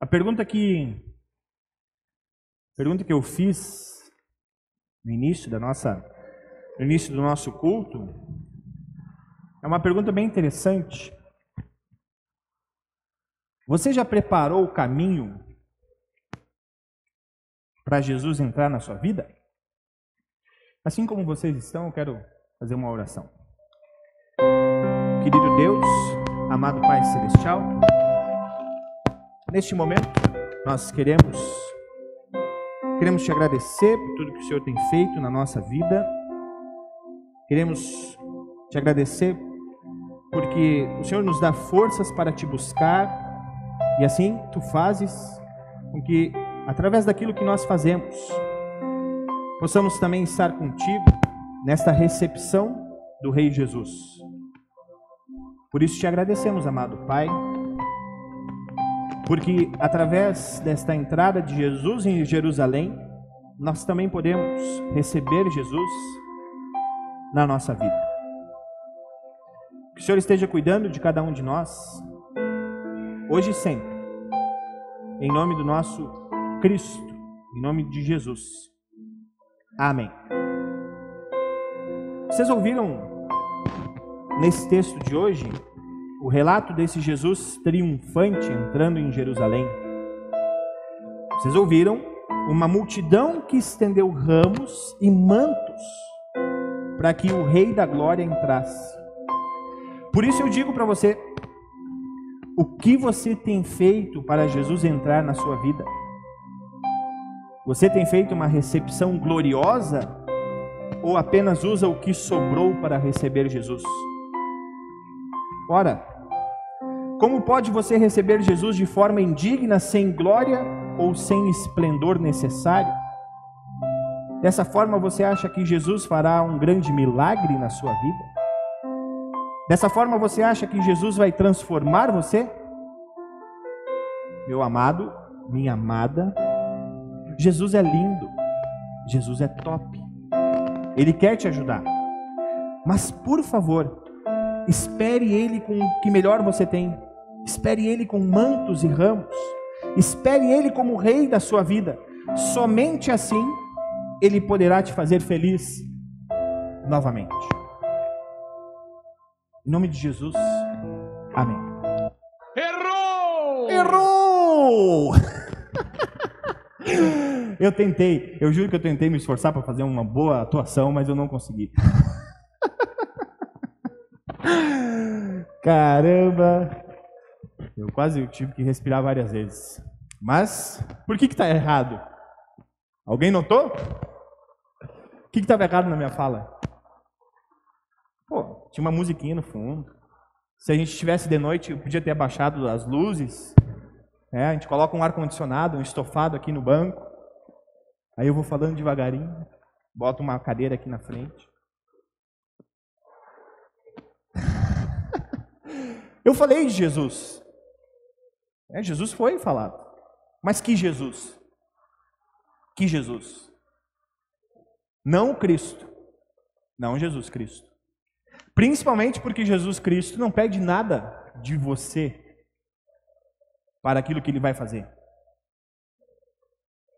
A pergunta que a pergunta que eu fiz no início da nossa no início do nosso culto é uma pergunta bem interessante. Você já preparou o caminho para Jesus entrar na sua vida? Assim como vocês estão, eu quero fazer uma oração. Querido Deus, amado Pai Celestial, neste momento nós queremos queremos te agradecer por tudo que o Senhor tem feito na nossa vida. Queremos te agradecer porque o Senhor nos dá forças para te buscar e assim tu fazes com que através daquilo que nós fazemos possamos também estar contigo nesta recepção do Rei Jesus. Por isso te agradecemos, amado Pai, porque através desta entrada de Jesus em Jerusalém, nós também podemos receber Jesus na nossa vida. Que o Senhor esteja cuidando de cada um de nós, hoje e sempre, em nome do nosso Cristo, em nome de Jesus. Amém. Vocês ouviram nesse texto de hoje o relato desse Jesus triunfante entrando em Jerusalém? Vocês ouviram uma multidão que estendeu ramos e mantos para que o Rei da Glória entrasse. Por isso eu digo para você: o que você tem feito para Jesus entrar na sua vida? Você tem feito uma recepção gloriosa ou apenas usa o que sobrou para receber Jesus? Ora, como pode você receber Jesus de forma indigna, sem glória ou sem esplendor necessário? Dessa forma você acha que Jesus fará um grande milagre na sua vida? Dessa forma você acha que Jesus vai transformar você? Meu amado, minha amada, Jesus é lindo, Jesus é top, Ele quer te ajudar, mas por favor, espere Ele com o que melhor você tem, espere Ele com mantos e ramos, espere Ele como Rei da sua vida, somente assim Ele poderá te fazer feliz novamente. Em nome de Jesus, amém. Errou! Errou! Eu tentei, eu juro que eu tentei me esforçar para fazer uma boa atuação, mas eu não consegui. Caramba! Eu quase tive que respirar várias vezes. Mas, por que está errado? Alguém notou? O que estava errado na minha fala? Pô, tinha uma musiquinha no fundo. Se a gente estivesse de noite, eu podia ter abaixado as luzes. É, a gente coloca um ar-condicionado, um estofado aqui no banco. Aí eu vou falando devagarinho, boto uma cadeira aqui na frente. Eu falei de Jesus. É, Jesus foi falado. Mas que Jesus? Que Jesus? Não Cristo. Não Jesus Cristo. Principalmente porque Jesus Cristo não pede nada de você para aquilo que ele vai fazer.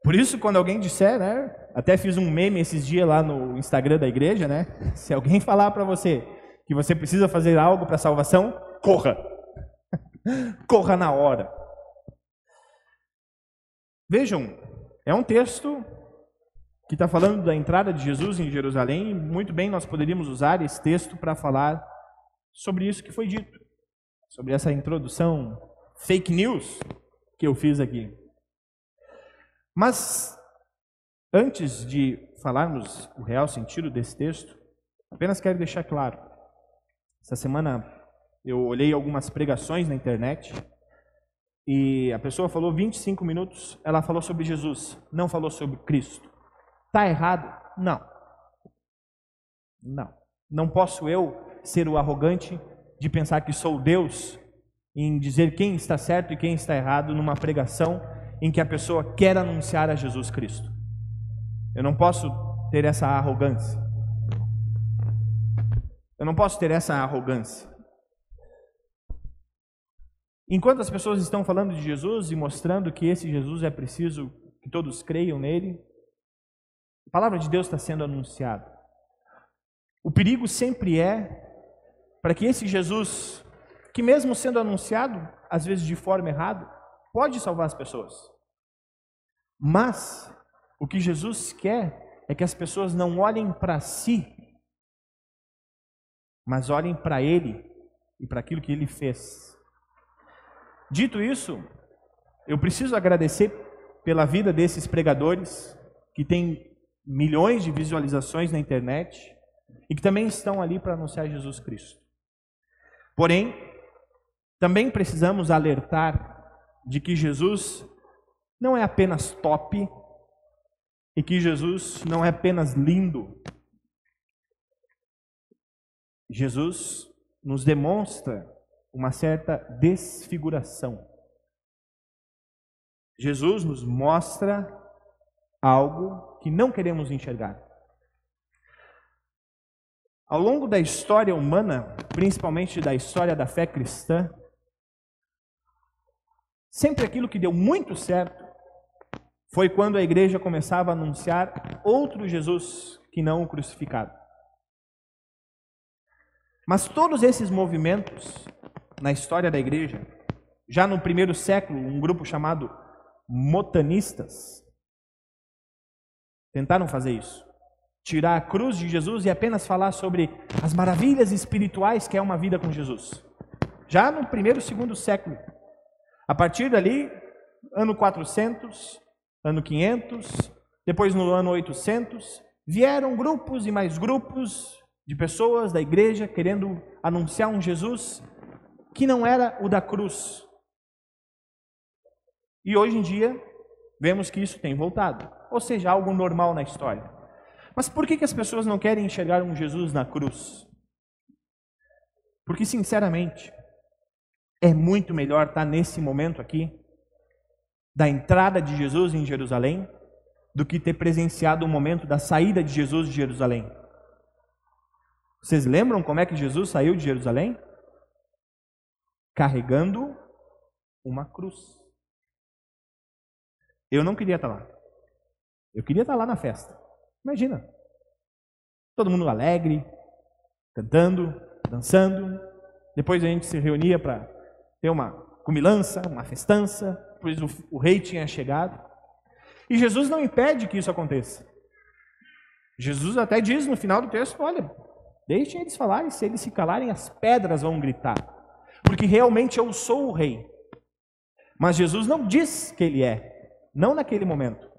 Por isso, quando alguém disser, né? Até fiz um meme esses dias lá no Instagram da igreja, né? Se alguém falar para você que você precisa fazer algo para salvação, corra. corra na hora. Vejam, é um texto que está falando da entrada de Jesus em Jerusalém, muito bem nós poderíamos usar esse texto para falar sobre isso que foi dito, sobre essa introdução fake news que eu fiz aqui. Mas, antes de falarmos o real sentido desse texto, apenas quero deixar claro. Essa semana eu olhei algumas pregações na internet e a pessoa falou 25 minutos, ela falou sobre Jesus, não falou sobre Cristo. Está errado? Não. Não. Não posso eu ser o arrogante de pensar que sou Deus em dizer quem está certo e quem está errado numa pregação em que a pessoa quer anunciar a Jesus Cristo. Eu não posso ter essa arrogância. Eu não posso ter essa arrogância. Enquanto as pessoas estão falando de Jesus e mostrando que esse Jesus é preciso que todos creiam nele, a palavra de Deus está sendo anunciada. O perigo sempre é para que esse Jesus, que mesmo sendo anunciado, às vezes de forma errada, pode salvar as pessoas. Mas o que Jesus quer é que as pessoas não olhem para si, mas olhem para Ele e para aquilo que Ele fez. Dito isso, eu preciso agradecer pela vida desses pregadores que têm milhões de visualizações na internet e que também estão ali para anunciar Jesus Cristo. Porém, também precisamos alertar de que Jesus não é apenas top e que Jesus não é apenas lindo. Jesus nos demonstra uma certa desfiguração. Jesus nos mostra algo que não queremos enxergar. Ao longo da história humana, principalmente da história da fé cristã, sempre aquilo que deu muito certo foi quando a igreja começava a anunciar outro Jesus que não o crucificado. Mas todos esses movimentos na história da igreja, já no primeiro século, um grupo chamado motanistas tentaram fazer isso. Tirar a cruz de Jesus e apenas falar sobre as maravilhas espirituais que é uma vida com Jesus. Já no primeiro e segundo século. A partir dali, ano 400, ano 500, depois no ano 800, vieram grupos e mais grupos de pessoas da igreja querendo anunciar um Jesus que não era o da cruz. E hoje em dia, vemos que isso tem voltado, ou seja, algo normal na história. Mas por que, que as pessoas não querem enxergar um Jesus na cruz? Porque, sinceramente, é muito melhor estar nesse momento aqui, da entrada de Jesus em Jerusalém, do que ter presenciado o momento da saída de Jesus de Jerusalém. Vocês lembram como é que Jesus saiu de Jerusalém? Carregando uma cruz. Eu não queria estar lá. Eu queria estar lá na festa. Imagina. Todo mundo alegre, cantando, dançando. Depois a gente se reunia para ter uma cumilança, uma festança, pois o, o rei tinha chegado. E Jesus não impede que isso aconteça. Jesus até diz no final do texto: olha, deixem eles falarem, se eles se calarem, as pedras vão gritar. Porque realmente eu sou o rei. Mas Jesus não diz que ele é, não naquele momento.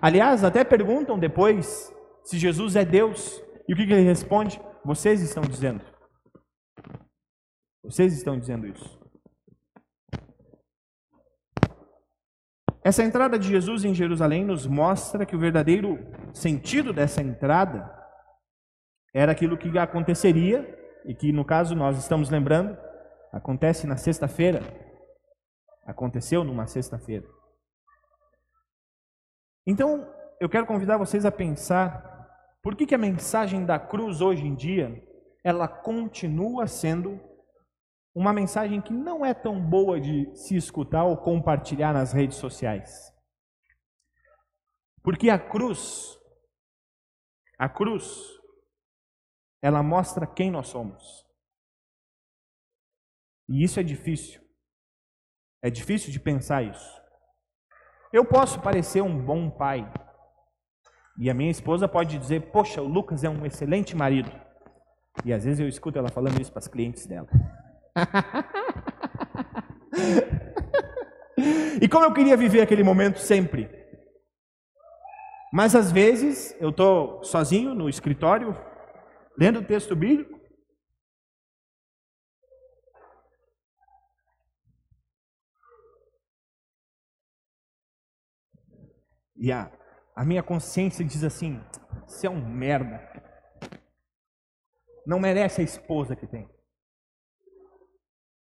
Aliás, até perguntam depois se Jesus é Deus. E o que ele responde? Vocês estão dizendo. Vocês estão dizendo isso. Essa entrada de Jesus em Jerusalém nos mostra que o verdadeiro sentido dessa entrada era aquilo que aconteceria, e que no caso nós estamos lembrando, acontece na sexta-feira. Aconteceu numa sexta-feira. Então, eu quero convidar vocês a pensar por que, que a mensagem da cruz hoje em dia ela continua sendo uma mensagem que não é tão boa de se escutar ou compartilhar nas redes sociais. Porque a cruz, a cruz, ela mostra quem nós somos. E isso é difícil. É difícil de pensar isso. Eu posso parecer um bom pai. E a minha esposa pode dizer: Poxa, o Lucas é um excelente marido. E às vezes eu escuto ela falando isso para as clientes dela. e como eu queria viver aquele momento sempre. Mas às vezes eu estou sozinho no escritório, lendo o texto bíblico. E a, a minha consciência diz assim: você é um merda. Não merece a esposa que tem.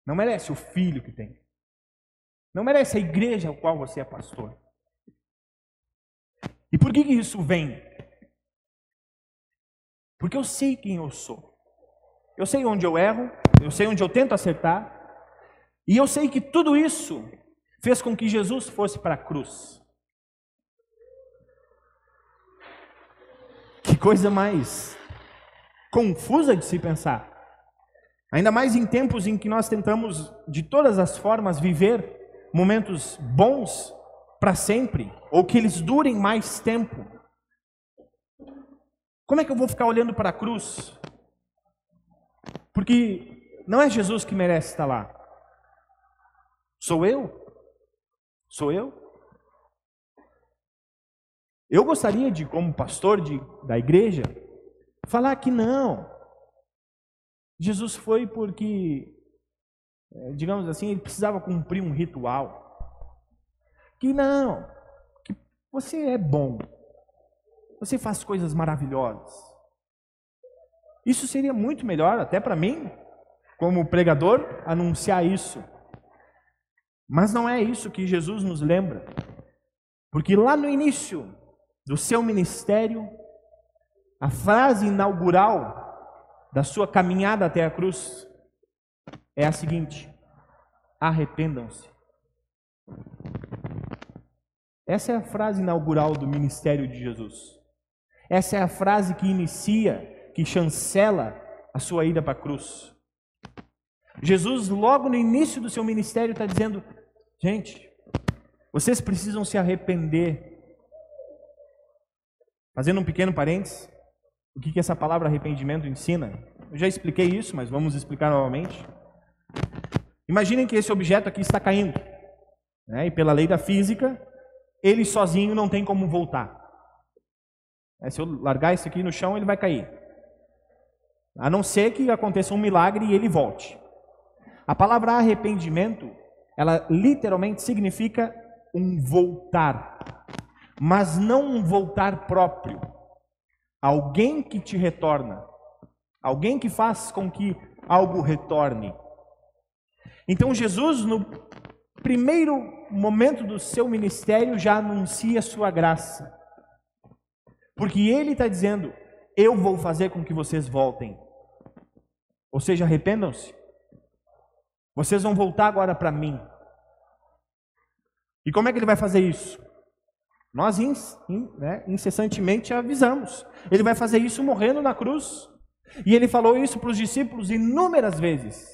Não merece o filho que tem. Não merece a igreja ao qual você é pastor. E por que, que isso vem? Porque eu sei quem eu sou. Eu sei onde eu erro, eu sei onde eu tento acertar, E eu sei que tudo isso fez com que Jesus fosse para a cruz. Que coisa mais confusa de se pensar. Ainda mais em tempos em que nós tentamos, de todas as formas, viver momentos bons para sempre, ou que eles durem mais tempo. Como é que eu vou ficar olhando para a cruz? Porque não é Jesus que merece estar lá. Sou eu? Sou eu? Eu gostaria de, como pastor de, da igreja, falar que não. Jesus foi porque, é, digamos assim, ele precisava cumprir um ritual. Que não, que você é bom, você faz coisas maravilhosas. Isso seria muito melhor, até para mim, como pregador, anunciar isso. Mas não é isso que Jesus nos lembra. Porque lá no início do seu ministério, a frase inaugural da sua caminhada até a cruz é a seguinte: arrependam-se. Essa é a frase inaugural do ministério de Jesus. Essa é a frase que inicia, que chancela a sua ida para a cruz. Jesus, logo no início do seu ministério, está dizendo: gente, vocês precisam se arrepender. Fazendo um pequeno parênteses, o que, que essa palavra arrependimento ensina? Eu já expliquei isso, mas vamos explicar novamente. Imaginem que esse objeto aqui está caindo, né? e pela lei da física, ele sozinho não tem como voltar. É, se eu largar isso aqui no chão, ele vai cair. A não ser que aconteça um milagre e ele volte. A palavra arrependimento, ela literalmente significa um voltar, mas não um voltar próprio. Alguém que te retorna, alguém que faz com que algo retorne. Então Jesus, no primeiro momento do seu ministério, já anuncia a sua graça. Porque ele está dizendo: Eu vou fazer com que vocês voltem. Ou seja, arrependam-se. Vocês vão voltar agora para mim. E como é que ele vai fazer isso? Nós né, incessantemente avisamos. Ele vai fazer isso morrendo na cruz. E ele falou isso para os discípulos inúmeras vezes.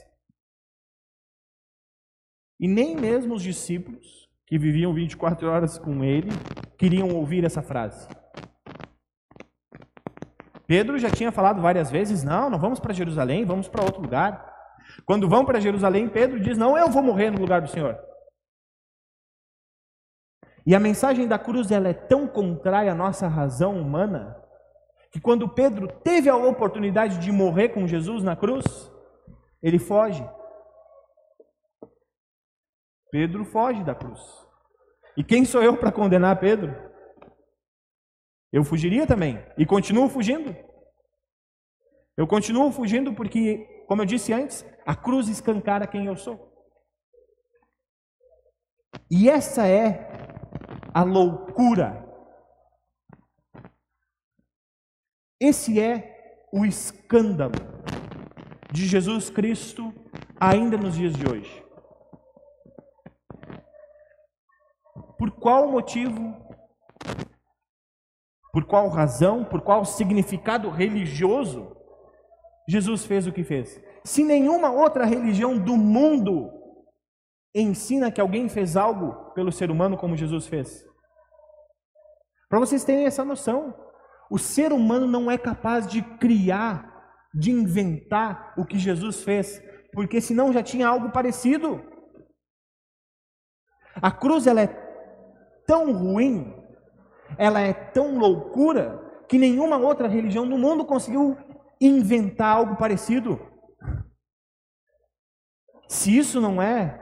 E nem mesmo os discípulos, que viviam 24 horas com ele, queriam ouvir essa frase. Pedro já tinha falado várias vezes: não, não vamos para Jerusalém, vamos para outro lugar. Quando vão para Jerusalém, Pedro diz: não, eu vou morrer no lugar do Senhor. E a mensagem da cruz ela é tão contrária à nossa razão humana que quando Pedro teve a oportunidade de morrer com Jesus na cruz, ele foge. Pedro foge da cruz. E quem sou eu para condenar Pedro? Eu fugiria também e continuo fugindo. Eu continuo fugindo porque, como eu disse antes, a cruz escancara quem eu sou. E essa é a loucura. Esse é o escândalo de Jesus Cristo ainda nos dias de hoje. Por qual motivo, por qual razão, por qual significado religioso Jesus fez o que fez? Se nenhuma outra religião do mundo ensina que alguém fez algo pelo ser humano como Jesus fez. Para vocês terem essa noção, o ser humano não é capaz de criar, de inventar o que Jesus fez, porque senão já tinha algo parecido. A cruz ela é tão ruim, ela é tão loucura, que nenhuma outra religião no mundo conseguiu inventar algo parecido. Se isso não é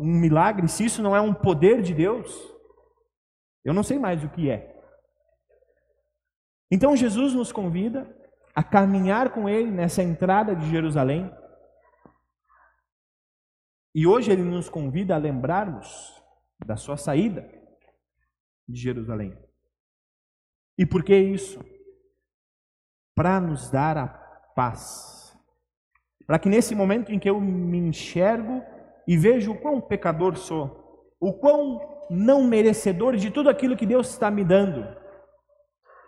um milagre, se isso não é um poder de Deus, eu não sei mais o que é. Então Jesus nos convida a caminhar com Ele nessa entrada de Jerusalém. E hoje Ele nos convida a lembrarmos da sua saída de Jerusalém. E por que isso? Para nos dar a paz. Para que nesse momento em que eu me enxergo e vejo o quão pecador sou, o quão não merecedor de tudo aquilo que Deus está me dando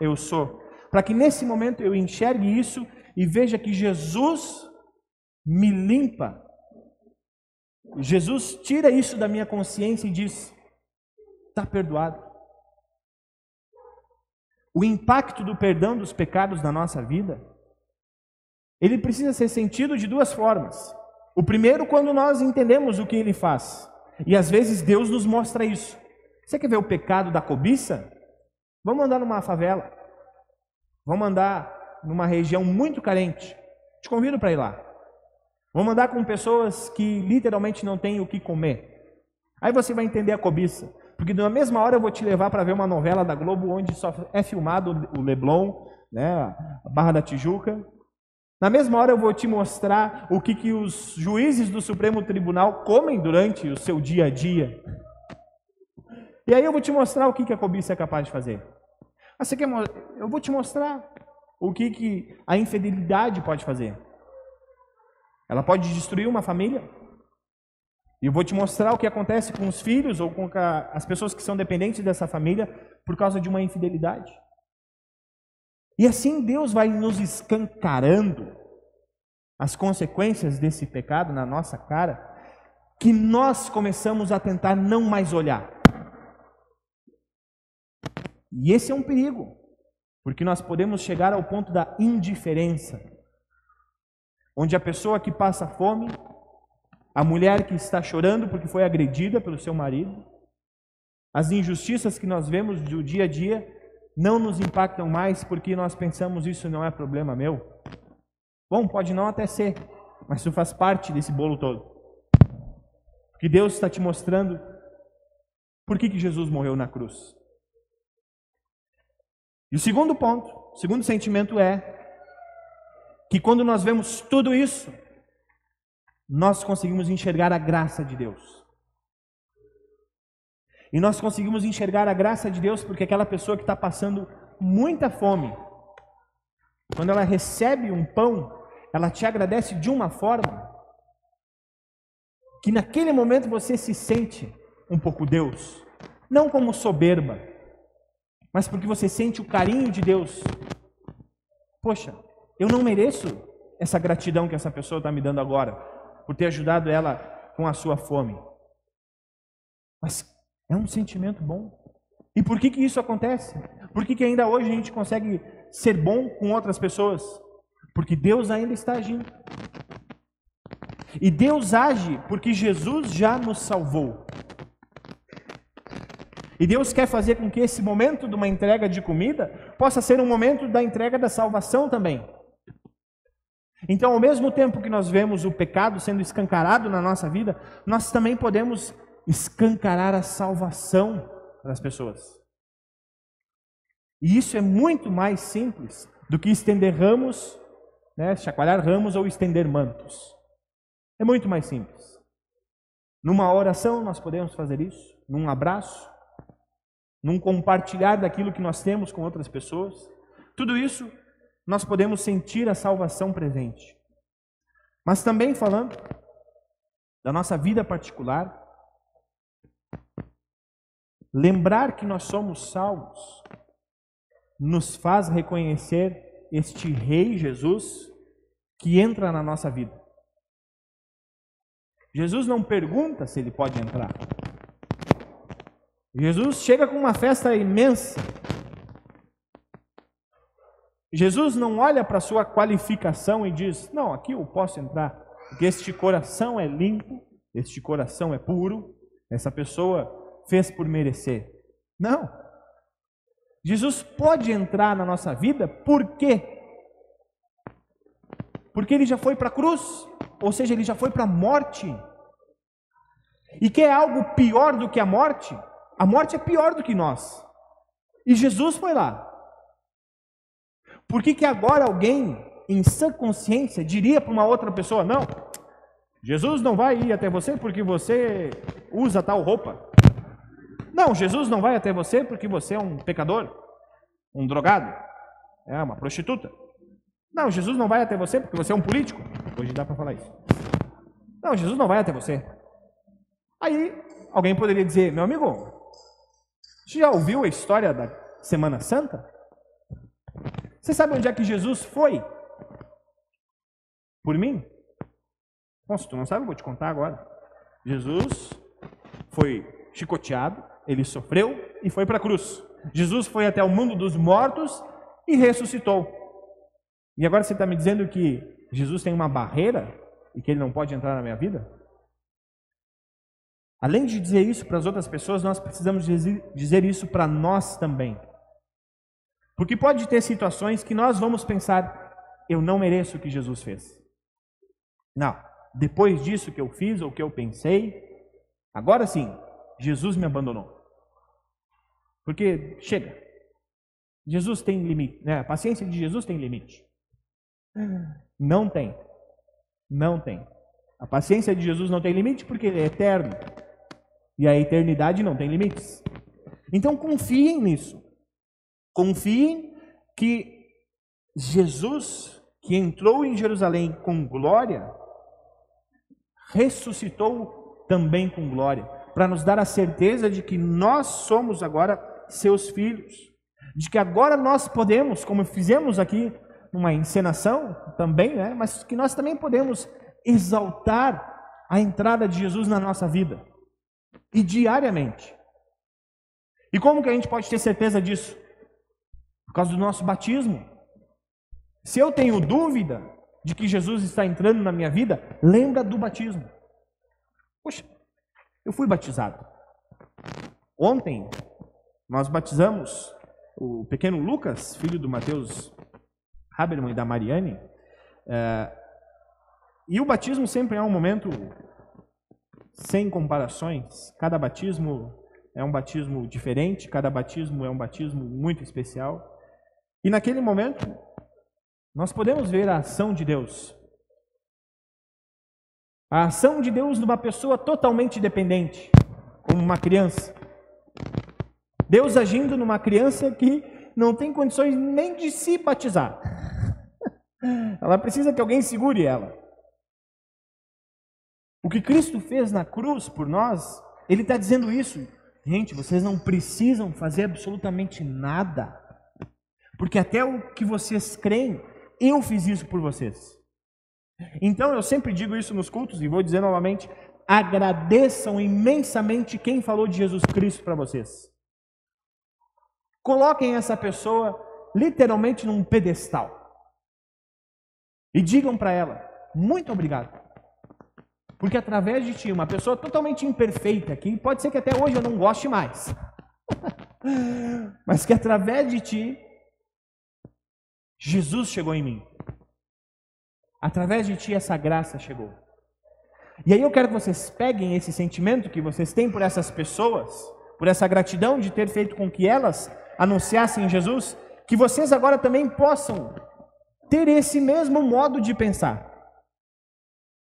eu sou. Para que nesse momento eu enxergue isso e veja que Jesus me limpa. Jesus tira isso da minha consciência e diz: está perdoado. O impacto do perdão dos pecados na nossa vida, ele precisa ser sentido de duas formas. O primeiro, quando nós entendemos o que ele faz. E às vezes Deus nos mostra isso. Você quer ver o pecado da cobiça? Vamos andar numa favela. Vamos andar numa região muito carente. Te convido para ir lá. Vamos andar com pessoas que literalmente não têm o que comer. Aí você vai entender a cobiça. Porque na mesma hora eu vou te levar para ver uma novela da Globo onde só é filmado o Leblon, né, a Barra da Tijuca. Na mesma hora eu vou te mostrar o que, que os juízes do Supremo Tribunal comem durante o seu dia a dia. E aí eu vou te mostrar o que, que a cobiça é capaz de fazer. Ah, você quer, eu vou te mostrar o que, que a infidelidade pode fazer. Ela pode destruir uma família. E eu vou te mostrar o que acontece com os filhos ou com as pessoas que são dependentes dessa família por causa de uma infidelidade. E assim Deus vai nos escancarando as consequências desse pecado na nossa cara, que nós começamos a tentar não mais olhar. E esse é um perigo, porque nós podemos chegar ao ponto da indiferença, onde a pessoa que passa fome a mulher que está chorando porque foi agredida pelo seu marido, as injustiças que nós vemos do dia a dia não nos impactam mais porque nós pensamos isso não é problema meu. Bom, pode não até ser, mas isso faz parte desse bolo todo. Que Deus está te mostrando por que, que Jesus morreu na cruz. E o segundo ponto, o segundo sentimento é que quando nós vemos tudo isso, nós conseguimos enxergar a graça de Deus. E nós conseguimos enxergar a graça de Deus porque aquela pessoa que está passando muita fome, quando ela recebe um pão, ela te agradece de uma forma que naquele momento você se sente um pouco Deus, não como soberba, mas porque você sente o carinho de Deus. Poxa, eu não mereço essa gratidão que essa pessoa está me dando agora por ter ajudado ela com a sua fome. Mas é um sentimento bom. E por que, que isso acontece? Por que, que ainda hoje a gente consegue ser bom com outras pessoas? Porque Deus ainda está agindo. E Deus age porque Jesus já nos salvou. E Deus quer fazer com que esse momento de uma entrega de comida possa ser um momento da entrega da salvação também. Então, ao mesmo tempo que nós vemos o pecado sendo escancarado na nossa vida, nós também podemos escancarar a salvação das pessoas. E isso é muito mais simples do que estender ramos, né, chacoalhar ramos ou estender mantos. É muito mais simples. Numa oração nós podemos fazer isso, num abraço, num compartilhar daquilo que nós temos com outras pessoas. Tudo isso nós podemos sentir a salvação presente. Mas também falando da nossa vida particular, lembrar que nós somos salvos nos faz reconhecer este Rei Jesus que entra na nossa vida. Jesus não pergunta se ele pode entrar. Jesus chega com uma festa imensa Jesus não olha para sua qualificação e diz: Não, aqui eu posso entrar, porque este coração é limpo, este coração é puro, essa pessoa fez por merecer. Não. Jesus pode entrar na nossa vida, por quê? Porque ele já foi para a cruz, ou seja, ele já foi para a morte. E que é algo pior do que a morte? A morte é pior do que nós. E Jesus foi lá. Por que, que agora alguém, em sã consciência, diria para uma outra pessoa: não, Jesus não vai ir até você porque você usa tal roupa? Não, Jesus não vai até você porque você é um pecador, um drogado, é uma prostituta. Não, Jesus não vai até você porque você é um político. Hoje dá para falar isso. Não, Jesus não vai até você Aí alguém poderia dizer, meu amigo, você já ouviu a história da Semana Santa? Você sabe onde é que Jesus foi? Por mim? Bom, se tu não sabe, eu vou te contar agora. Jesus foi chicoteado, ele sofreu e foi para a cruz. Jesus foi até o mundo dos mortos e ressuscitou. E agora você está me dizendo que Jesus tem uma barreira e que ele não pode entrar na minha vida? Além de dizer isso para as outras pessoas, nós precisamos dizer isso para nós também. Porque pode ter situações que nós vamos pensar, eu não mereço o que Jesus fez. Não, depois disso que eu fiz ou que eu pensei, agora sim, Jesus me abandonou. Porque chega. Jesus tem limite, né? A paciência de Jesus tem limite. Não tem. Não tem. A paciência de Jesus não tem limite porque ele é eterno. E a eternidade não tem limites. Então confiem nisso. Confiem que Jesus, que entrou em Jerusalém com glória, ressuscitou também com glória, para nos dar a certeza de que nós somos agora seus filhos, de que agora nós podemos, como fizemos aqui numa encenação também, né, mas que nós também podemos exaltar a entrada de Jesus na nossa vida e diariamente. E como que a gente pode ter certeza disso? Por causa do nosso batismo. Se eu tenho dúvida de que Jesus está entrando na minha vida, lembra do batismo. Poxa, eu fui batizado. Ontem nós batizamos o pequeno Lucas, filho do Mateus Haberman e da Mariane. É, e o batismo sempre é um momento sem comparações. Cada batismo é um batismo diferente, cada batismo é um batismo muito especial. E naquele momento, nós podemos ver a ação de Deus. A ação de Deus numa pessoa totalmente dependente, como uma criança. Deus agindo numa criança que não tem condições nem de se batizar. Ela precisa que alguém segure ela. O que Cristo fez na cruz por nós, Ele está dizendo isso. Gente, vocês não precisam fazer absolutamente nada, porque até o que vocês creem, eu fiz isso por vocês. Então eu sempre digo isso nos cultos e vou dizer novamente: agradeçam imensamente quem falou de Jesus Cristo para vocês. Coloquem essa pessoa literalmente num pedestal e digam para ela: muito obrigado. Porque através de ti, uma pessoa totalmente imperfeita, que pode ser que até hoje eu não goste mais, mas que através de ti, Jesus chegou em mim. Através de ti, essa graça chegou. E aí eu quero que vocês peguem esse sentimento que vocês têm por essas pessoas, por essa gratidão de ter feito com que elas anunciassem Jesus, que vocês agora também possam ter esse mesmo modo de pensar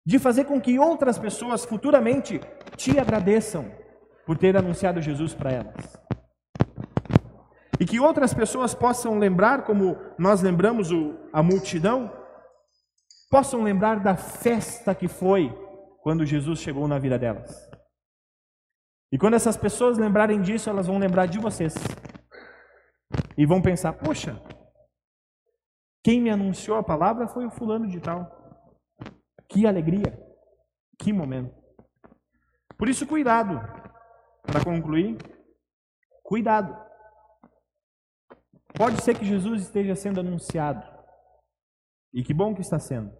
de fazer com que outras pessoas futuramente te agradeçam por ter anunciado Jesus para elas. E que outras pessoas possam lembrar, como nós lembramos o, a multidão, possam lembrar da festa que foi quando Jesus chegou na vida delas. E quando essas pessoas lembrarem disso, elas vão lembrar de vocês. E vão pensar: poxa, quem me anunciou a palavra foi o fulano de tal. Que alegria, que momento. Por isso, cuidado. Para concluir, cuidado. Pode ser que Jesus esteja sendo anunciado. E que bom que está sendo.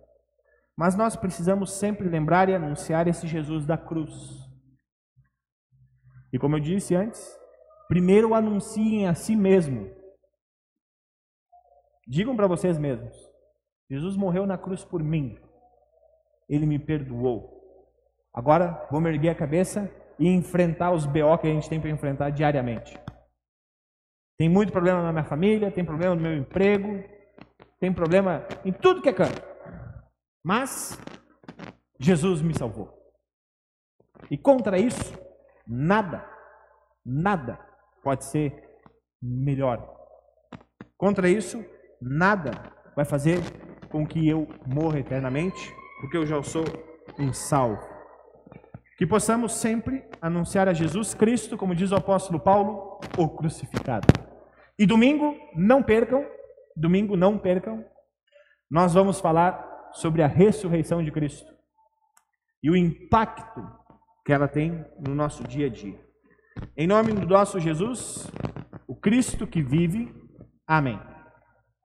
Mas nós precisamos sempre lembrar e anunciar esse Jesus da cruz. E como eu disse antes, primeiro anunciem a si mesmo. Digam para vocês mesmos: Jesus morreu na cruz por mim ele me perdoou. Agora me erguer a cabeça e enfrentar os BO que a gente tem para enfrentar diariamente. Tem muito problema na minha família, tem problema no meu emprego, tem problema em tudo que é canto. Mas Jesus me salvou. E contra isso, nada, nada pode ser melhor. Contra isso, nada vai fazer com que eu morra eternamente porque eu já sou um salvo. Que possamos sempre anunciar a Jesus Cristo, como diz o apóstolo Paulo, o crucificado. E domingo, não percam, domingo não percam, nós vamos falar sobre a ressurreição de Cristo e o impacto que ela tem no nosso dia a dia. Em nome do nosso Jesus, o Cristo que vive. Amém.